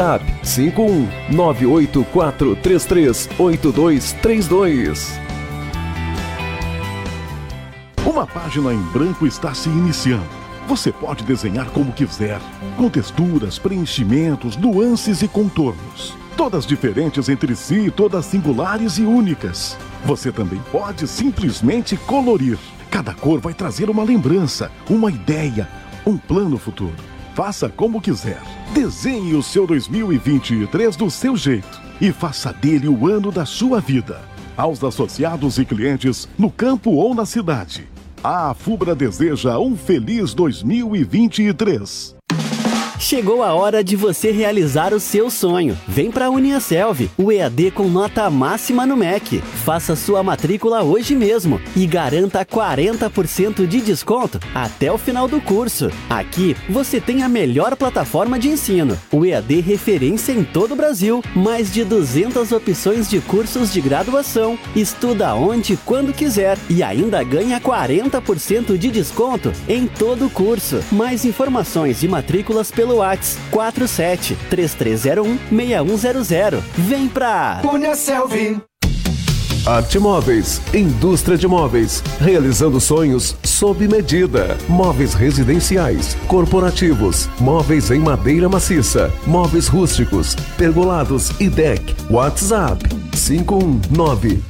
WhatsApp 51 984338232. Uma página em branco está se iniciando. Você pode desenhar como quiser, com texturas, preenchimentos, nuances e contornos. Todas diferentes entre si, todas singulares e únicas. Você também pode simplesmente colorir. Cada cor vai trazer uma lembrança, uma ideia, um plano futuro. Faça como quiser. Desenhe o seu 2023 do seu jeito e faça dele o ano da sua vida. Aos associados e clientes no campo ou na cidade, a Fubra deseja um feliz 2023. Chegou a hora de você realizar o seu sonho. Vem para a Uniaselv, o EAD com nota máxima no MEC. Faça sua matrícula hoje mesmo e garanta 40% de desconto até o final do curso. Aqui você tem a melhor plataforma de ensino, o EAD referência em todo o Brasil, mais de 200 opções de cursos de graduação. Estuda onde e quando quiser e ainda ganha 40% de desconto em todo o curso. Mais informações e matrículas pelo pelo WhatsApp 47 3301 6100. Vem pra Cunha Selvi. Arte Móveis, indústria de móveis, realizando sonhos sob medida. Móveis residenciais, corporativos, móveis em madeira maciça, móveis rústicos, pergolados e deck. WhatsApp 519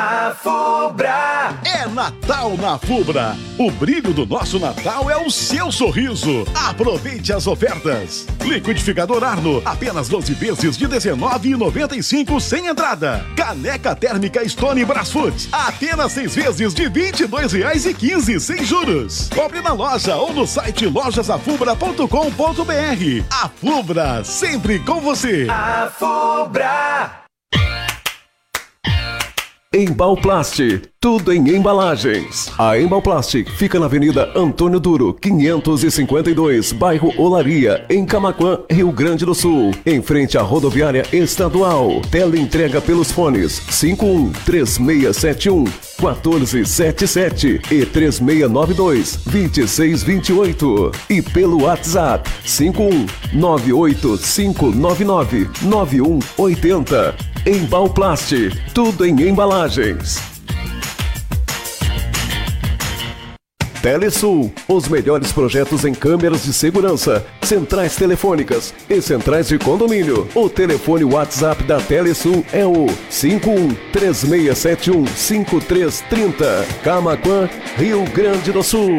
A Fubra é Natal na Fubra. O brilho do nosso Natal é o seu sorriso. Aproveite as ofertas. Liquidificador Arno, apenas 12 vezes de R$19,95 sem entrada. Caneca térmica Stone Brasfoot, apenas 6 vezes de R$22,15 sem juros. Compre na loja ou no site lojasafubra.com.br. A Fubra, sempre com você. A Fubra. Embalplast, tudo em embalagens. A Embalplast fica na Avenida Antônio Duro, 552, bairro Olaria, em Camaquã, Rio Grande do Sul, em frente à rodoviária estadual. Tela entrega pelos fones 51 3671 1477 e 3692 2628 e pelo WhatsApp 51 98599 9180. Embalplast, tudo em embalagens. Telesul, os melhores projetos em câmeras de segurança, centrais telefônicas e centrais de condomínio. O telefone WhatsApp da Telesul é o 51 3671 5330. Camaquã, Rio Grande do Sul.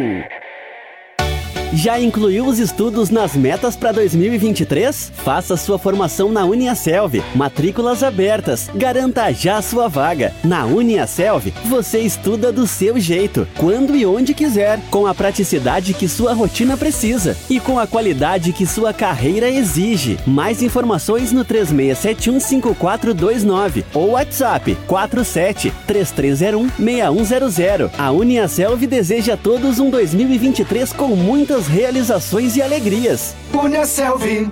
Já incluiu os estudos nas metas para 2023? Faça sua formação na Uniaselv. Matrículas abertas. Garanta já sua vaga. Na Uniaselv, você estuda do seu jeito, quando e onde quiser, com a praticidade que sua rotina precisa e com a qualidade que sua carreira exige. Mais informações no 36715429 ou WhatsApp 47 3301 6100. A Uniaselv deseja a todos um 2023 com muitas realizações e alegrias. Punha Selvi.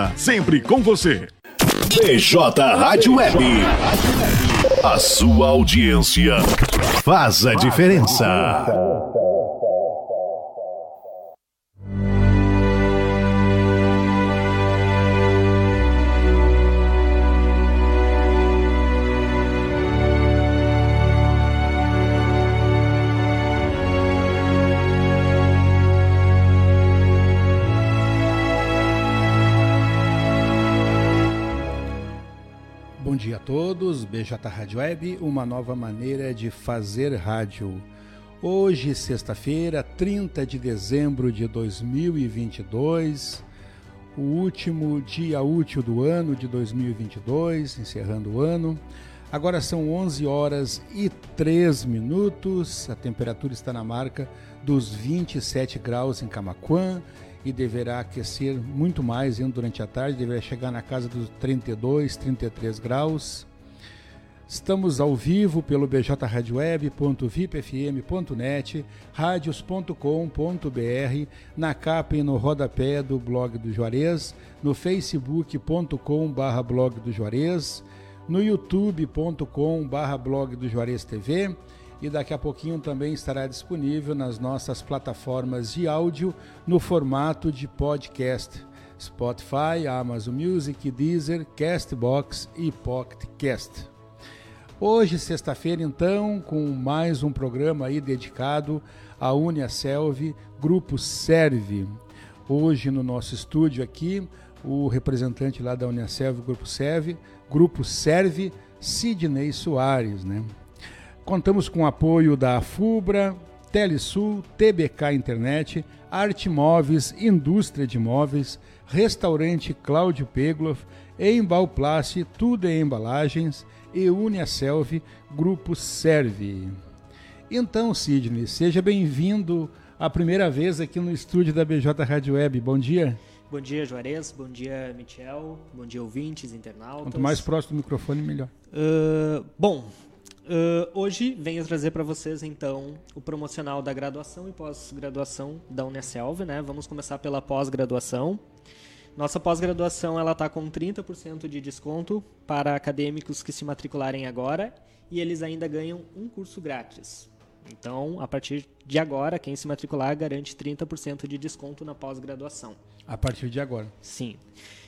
sempre com você. BJ Rádio Web. A sua audiência faz a diferença. Todos, BJ Rádio Web, uma nova maneira de fazer rádio. Hoje, sexta-feira, 30 de dezembro de 2022, o último dia útil do ano de 2022, encerrando o ano. Agora são 11 horas e 3 minutos, a temperatura está na marca dos 27 graus em Camaquã e deverá aquecer muito mais indo durante a tarde, deverá chegar na casa dos 32, 33 graus. Estamos ao vivo pelo bjradioweb.vipfm.net, radios.com.br, na capa e no rodapé do blog do Juarez, no facebook.com.br blog do Juarez, no youtube.com.br blog do Juarez TV e daqui a pouquinho também estará disponível nas nossas plataformas de áudio no formato de podcast. Spotify, Amazon Music, Deezer, Castbox e Pocketcast. Hoje, sexta-feira, então, com mais um programa aí dedicado à Uniaselv, Grupo Serve. Hoje no nosso estúdio aqui, o representante lá da Uniaselv, Grupo Serve, Grupo Serve, Sidney Soares, né? Contamos com o apoio da FUBRA, Telesul, TBK Internet, Arte Móveis, Indústria de Móveis, Restaurante Cláudio Pegloff, Embalplast, Tudo em Embalagens e Uniaselv, Grupo Serve. Então, Sidney, seja bem-vindo a primeira vez aqui no estúdio da BJ Rádio Web. Bom dia. Bom dia, Juarez. Bom dia, Michel. Bom dia, ouvintes, internautas. Quanto mais próximo do microfone, melhor. Uh, bom, Uh, hoje venho trazer para vocês então o promocional da graduação e pós-graduação da Unicelv, né? Vamos começar pela pós-graduação. Nossa pós-graduação ela está com 30% de desconto para acadêmicos que se matricularem agora e eles ainda ganham um curso grátis. Então, a partir de agora, quem se matricular garante 30% de desconto na pós-graduação. A partir de agora? Sim.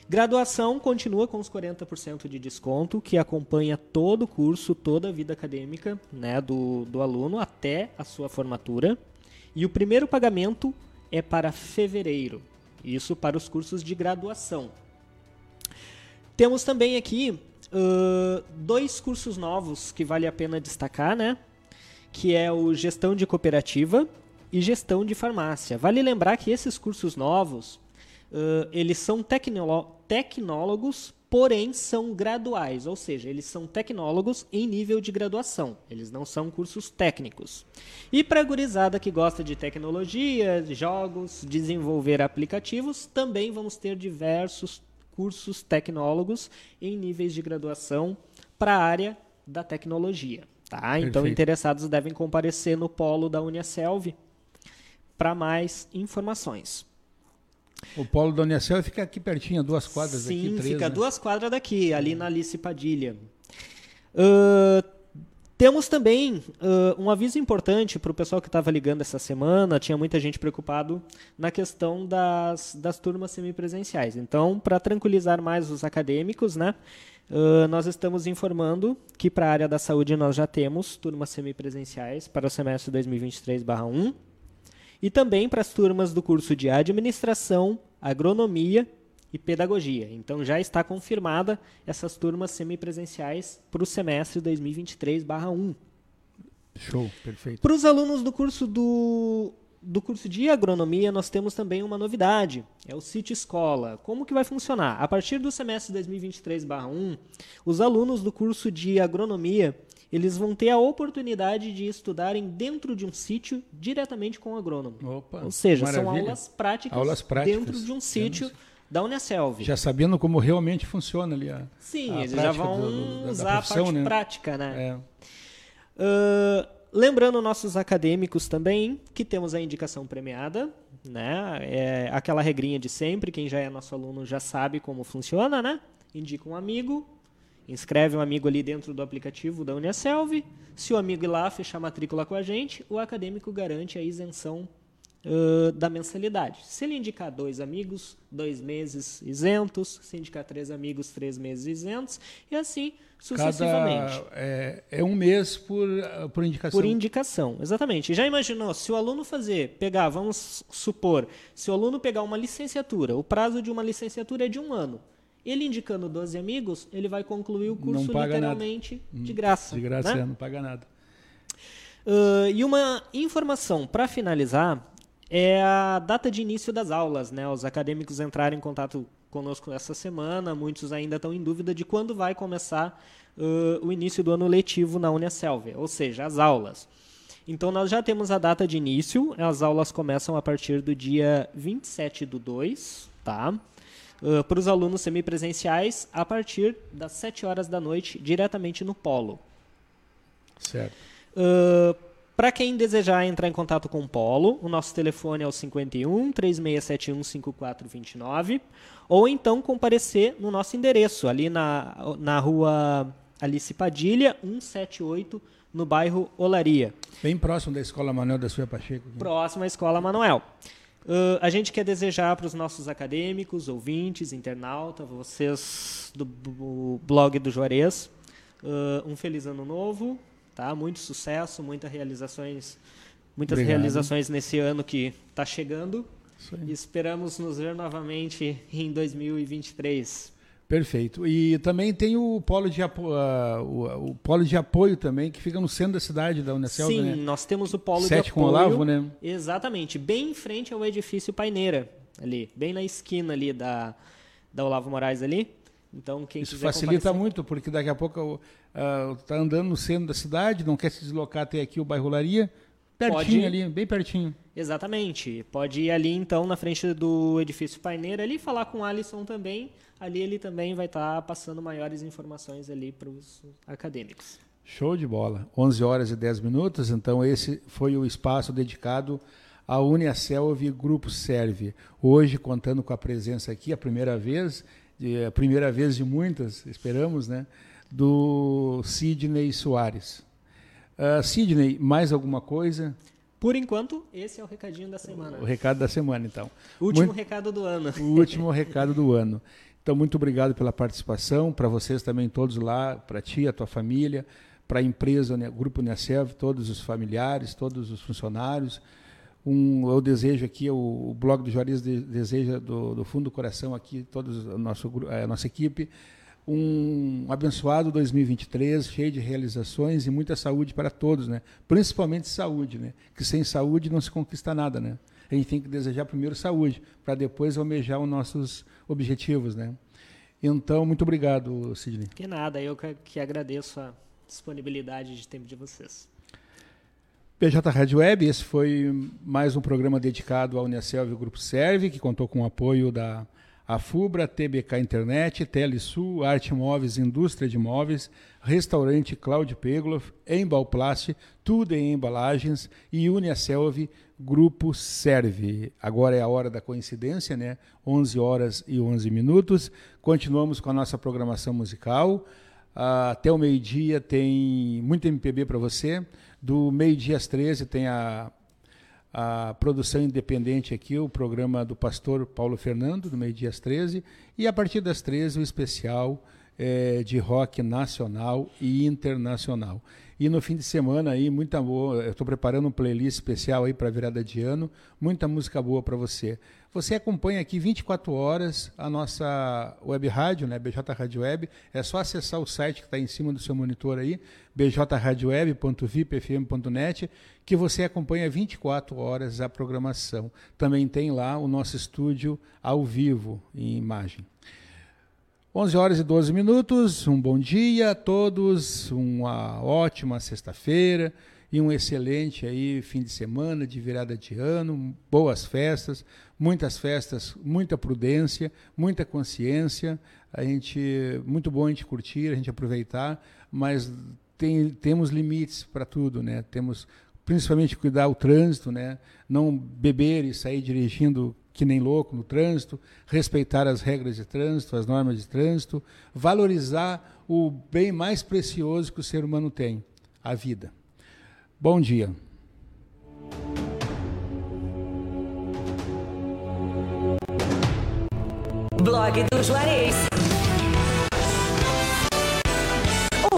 Graduação continua com os 40% de desconto, que acompanha todo o curso, toda a vida acadêmica né, do, do aluno até a sua formatura. E o primeiro pagamento é para fevereiro, isso para os cursos de graduação. Temos também aqui uh, dois cursos novos que vale a pena destacar, né? Que é o Gestão de Cooperativa e Gestão de Farmácia. Vale lembrar que esses cursos novos uh, eles são tecnólogos, porém são graduais, ou seja, eles são tecnólogos em nível de graduação, eles não são cursos técnicos. E para a gurizada que gosta de tecnologia, jogos, desenvolver aplicativos, também vamos ter diversos cursos tecnólogos em níveis de graduação para a área da tecnologia. Tá? Então, interessados devem comparecer no polo da Uniaselv para mais informações. O polo da Unicel fica aqui pertinho, duas quadras Sim, daqui. Sim, fica né? duas quadras daqui, ali na Alice Padilha. Uh, Temos também uh, um aviso importante para o pessoal que estava ligando essa semana. Tinha muita gente preocupado na questão das, das turmas semipresenciais. Então, para tranquilizar mais os acadêmicos, né, uh, nós estamos informando que para a área da saúde nós já temos turmas semipresenciais para o semestre 2023/1 e também para as turmas do curso de administração, agronomia e pedagogia. Então já está confirmada essas turmas semipresenciais para o semestre 2023/1. Show, perfeito. Para os alunos do curso do do curso de agronomia, nós temos também uma novidade, é o City Escola. Como que vai funcionar? A partir do semestre 2023/1, os alunos do curso de agronomia, eles vão ter a oportunidade de estudarem dentro de um sítio diretamente com o agrônomo. Opa, Ou seja, maravilha. são aulas práticas, Aulas práticas. dentro de um sítio da Unicelv. Já sabendo como realmente funciona ali a Sim, a eles já vão do- do- da- usar a parte né? prática, né? É. Ah, lembrando nossos acadêmicos também que temos a indicação premiada, né? É aquela regrinha de sempre, quem já é nosso aluno já sabe como funciona, né? Indica um amigo, inscreve um amigo ali dentro do aplicativo da Unicelv. Se o amigo ir lá fechar a matrícula com a gente, o acadêmico garante a isenção ah, da mensalidade. Se ele indicar dois amigos, dois meses isentos. Se indicar três amigos, três meses isentos. E assim sucessivamente. Cada, é, é um mês por, por indicação. Por indicação, exatamente. Já imaginou, se o aluno fazer, pegar, vamos supor, se o aluno pegar uma licenciatura, o prazo de uma licenciatura é de um ano. Ele indicando 12 amigos, ele vai concluir o curso paga nada. literalmente de graça. De graça, né? é, não paga nada. Ah, e uma informação para finalizar é a data de início das aulas. Né? Os acadêmicos entraram em contato conosco essa semana, muitos ainda estão em dúvida de quando vai começar ah, o início do ano letivo na Unicelv, ou seja, as aulas. Então nós já temos a data de início, as aulas começam a partir do dia 27 do 2, tá? Para os alunos semipresenciais, a partir das 7 horas da noite, diretamente no Polo. Certo. Para quem desejar entrar em contato com o Polo, o nosso telefone é o 51 3671 5429 ou então comparecer no nosso endereço, ali na, na rua Alice Padilha, 178, no bairro Olaria, Bem próximo da Escola Manuel da Silva Pacheco. aqui. próximo à Escola Manuel. Uh, a gente quer desejar para os nossos acadêmicos, ouvintes, internautas, vocês do b- blog do Juarez, uh, um feliz ano novo, tá? Muito sucesso, muitas realizações, muitas Obrigado. realizações nesse ano que está chegando. E esperamos nos ver novamente em 2023. Perfeito. E também tem o polo de, apo ah, o, o polo de apoio também, que fica no centro da cidade da Unicel, Sim, né? nós temos o polo Sete de com apoio. Olavo, né? Exatamente, bem em frente ao edifício Paineira, ali, bem na esquina ali da, da Olavo Moraes ali. Então, quem Isso facilita muito, porque daqui a pouco está andando no centro da cidade, não quer se deslocar até aqui o bairro Laria, pertinho Pode- ali, bem pertinho. Exatamente. Pode ir ali então na frente do edifício Paineira ali falar com o Alisson também. Ali ele também vai estar passando maiores informações ali para os acadêmicos. Show de bola. 11 horas e 10 minutos, então esse foi o espaço dedicado à Uniaselv Grupo Serve. Hoje, contando com a presença aqui, a primeira vez, de- a primeira vez de muitas, esperamos, né, do Sidney Soares. Ah, Sidney, mais alguma coisa? Por enquanto, esse é o recadinho da semana. O recado da semana, então. Último Muito- recado do ano. o último recado do ano. Então, muito obrigado pela participação, para vocês também todos lá, para ti, a tua família, para a empresa, né, Grupo Unicef, todos os familiares, todos os funcionários. Um, eu desejo aqui, o, o blog do Juarez de- deseja do, do fundo do coração aqui, todos, a, nosso, gru- a nossa equipe, um abençoado 2023, cheio de realizações e muita saúde para todos, né? Principalmente saúde, né? Que sem saúde não se conquista nada, né? A gente tem que desejar primeiro saúde, para depois almejar os nossos objetivos, né? Então, muito obrigado, Sidney. Que nada, eu que, agradeço a disponibilidade de tempo de vocês. PJ Rádio Web, esse foi mais um programa dedicado ao Unicelv e Grupo Serve, que contou com o apoio da AFUBRA, TBK Internet, Telesul, Arte Móveis, Indústria de Móveis, Restaurante Cláudio Pegloff, Embalplast, Tudo em Embalagens e Unicelv Grupo Serve. Agora é a hora da coincidência, né? 11 horas e 11 minutos. Continuamos com a nossa programação musical. Ah, até o meio-dia tem muito MPB para você. Do meio-dia às 13 tem a, a produção independente aqui, o programa do pastor Paulo Fernando, do meio-dia às 13. E a partir das 13, o especial é, de rock nacional e internacional. E no fim de semana aí, muita boa. Eu estou preparando um playlist especial aí para virada de ano, muita música boa para você. Você acompanha aqui 24 horas a nossa web rádio, né? BJ Rádio Web. É só acessar o site que está em cima do seu monitor aí, bjradioweb.vipfm.net, que você acompanha 24 horas a programação. Também tem lá o nosso estúdio ao vivo em imagem. 11 horas e 12 minutos, um bom dia a todos, uma ótima sexta-feira e um excelente aí fim de semana de virada de ano, boas festas, muitas festas, muita prudência, muita consciência, a gente muito bom a gente curtir, a gente aproveitar, mas tem, temos limites para tudo, né? Temos principalmente cuidar o trânsito, né? Não beber e sair dirigindo que nem louco no trânsito, respeitar as regras de trânsito, as normas de trânsito, valorizar o bem mais precioso que o ser humano tem, a vida. Bom dia. Blog do Juarez.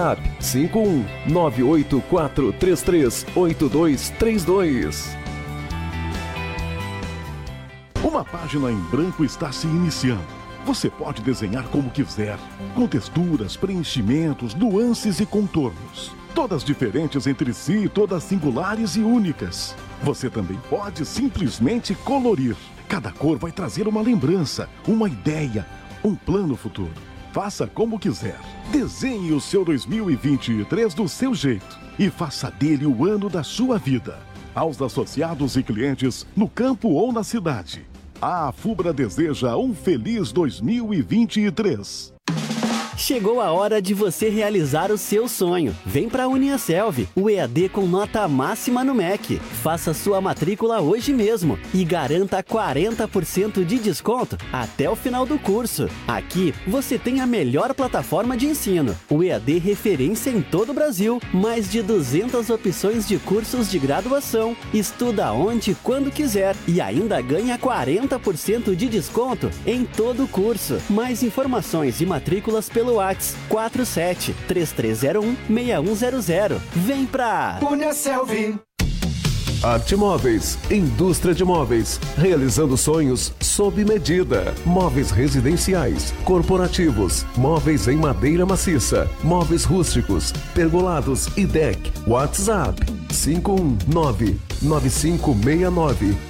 WhatsApp 51 984338232. Uma página em branco está se iniciando. Você pode desenhar como quiser, com texturas, preenchimentos, nuances e contornos. Todas diferentes entre si, todas singulares e únicas. Você também pode simplesmente colorir. Cada cor vai trazer uma lembrança, uma ideia, um plano futuro. Faça como quiser. Desenhe o seu 2023 do seu jeito e faça dele o ano da sua vida. Aos associados e clientes, no campo ou na cidade, a Fubra deseja um feliz 2023. Chegou a hora de você realizar o seu sonho. Vem para a Uniaselv, o EAD com nota máxima no MEC. Faça sua matrícula hoje mesmo e garanta 40% de desconto até o final do curso. Aqui você tem a melhor plataforma de ensino, o EAD referência em todo o Brasil, mais de 200 opções de cursos de graduação. Estuda onde e quando quiser e ainda ganha 40% de desconto em todo o curso. Mais informações e matrículas pelo WhatsApp 47 3301 6100. Vem pra Cunha Selvi. Arte Móveis, indústria de móveis, realizando sonhos sob medida. Móveis residenciais, corporativos, móveis em madeira maciça, móveis rústicos, pergolados e deck. WhatsApp 519 9569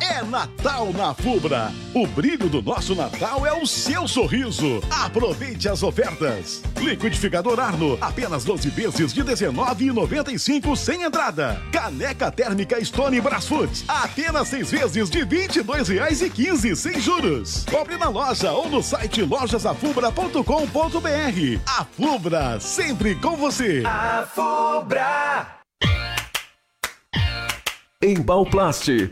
É Natal na Fubra. O brilho do nosso Natal é o seu sorriso. Aproveite as ofertas. Liquidificador Arno, apenas 12 vezes de R$19,95 sem entrada. Caneca térmica Stone Brasfoot, apenas 6 vezes de R$ 22,15 sem juros. Compre na loja ou no site lojasafubra.com.br. A Fubra, sempre com você. A Fubra. Embalplast,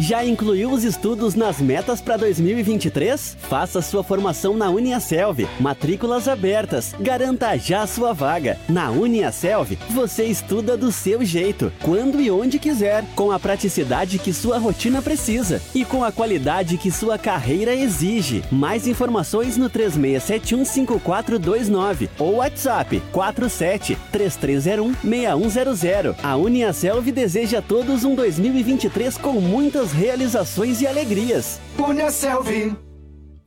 Já incluiu os estudos nas metas para 2023? Faça sua formação na Uniaselv. Matrículas abertas. Garanta já sua vaga. Na Uniaselv, você estuda do seu jeito, quando e onde quiser, com a praticidade que sua rotina precisa e com a qualidade que sua carreira exige. Mais informações no 36715429 ou WhatsApp 47 3301 6100. A Uniaselv deseja a todos um 2023 com muitas realizações e alegrias. Punha Selvi.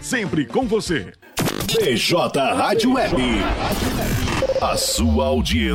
sempre com você. BJ Rádio Web. A sua audiência.